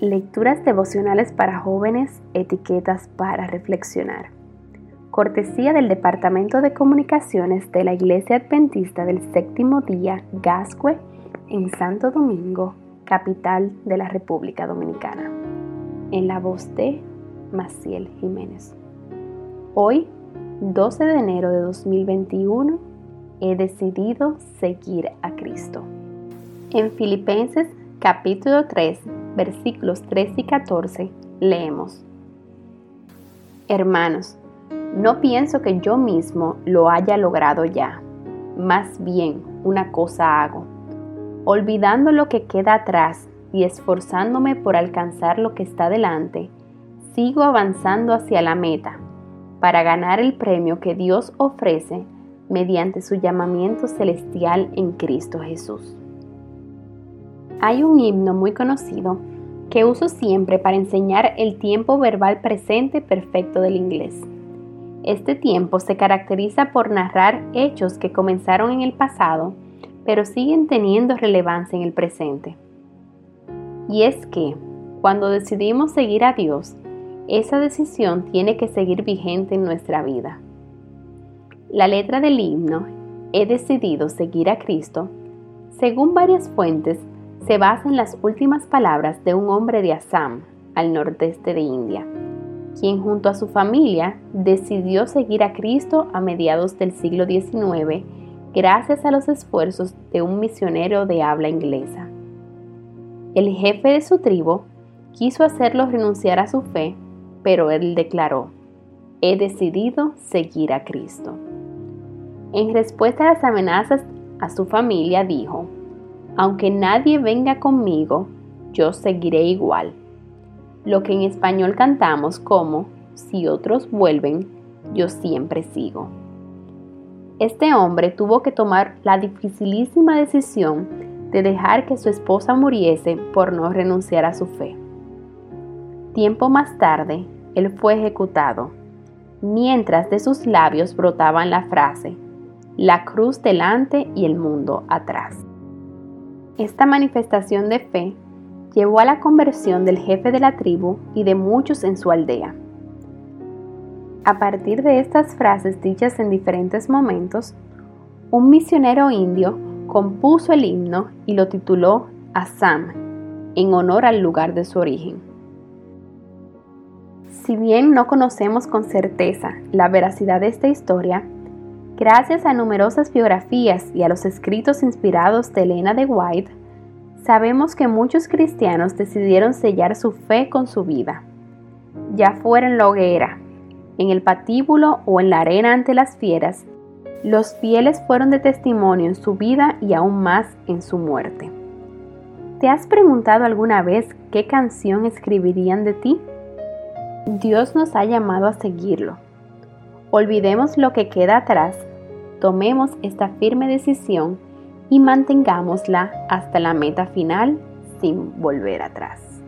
Lecturas devocionales para jóvenes, etiquetas para reflexionar. Cortesía del Departamento de Comunicaciones de la Iglesia Adventista del Séptimo Día, Gascue, en Santo Domingo, capital de la República Dominicana. En la voz de Maciel Jiménez. Hoy, 12 de enero de 2021, he decidido seguir a Cristo. En Filipenses capítulo 3, versículos 13 y 14, leemos. Hermanos, no pienso que yo mismo lo haya logrado ya. Más bien, una cosa hago. Olvidando lo que queda atrás y esforzándome por alcanzar lo que está delante, sigo avanzando hacia la meta, para ganar el premio que Dios ofrece mediante su llamamiento celestial en Cristo Jesús. Hay un himno muy conocido que uso siempre para enseñar el tiempo verbal presente perfecto del inglés. Este tiempo se caracteriza por narrar hechos que comenzaron en el pasado, pero siguen teniendo relevancia en el presente. Y es que, cuando decidimos seguir a Dios, esa decisión tiene que seguir vigente en nuestra vida. La letra del himno, He decidido seguir a Cristo, según varias fuentes, se basa en las últimas palabras de un hombre de Assam, al nordeste de India, quien junto a su familia decidió seguir a Cristo a mediados del siglo XIX gracias a los esfuerzos de un misionero de habla inglesa. El jefe de su tribu quiso hacerlo renunciar a su fe, pero él declaró, he decidido seguir a Cristo. En respuesta a las amenazas a su familia dijo, aunque nadie venga conmigo, yo seguiré igual. Lo que en español cantamos como, si otros vuelven, yo siempre sigo. Este hombre tuvo que tomar la dificilísima decisión de dejar que su esposa muriese por no renunciar a su fe. Tiempo más tarde, él fue ejecutado, mientras de sus labios brotaban la frase, la cruz delante y el mundo atrás. Esta manifestación de fe llevó a la conversión del jefe de la tribu y de muchos en su aldea. A partir de estas frases dichas en diferentes momentos, un misionero indio compuso el himno y lo tituló Assam, en honor al lugar de su origen. Si bien no conocemos con certeza la veracidad de esta historia, Gracias a numerosas biografías y a los escritos inspirados de Elena de White, sabemos que muchos cristianos decidieron sellar su fe con su vida, ya fuera en la hoguera, en el patíbulo o en la arena ante las fieras, los fieles fueron de testimonio en su vida y aún más en su muerte. ¿Te has preguntado alguna vez qué canción escribirían de ti? Dios nos ha llamado a seguirlo. Olvidemos lo que queda atrás tomemos esta firme decisión y mantengámosla hasta la meta final sin volver atrás.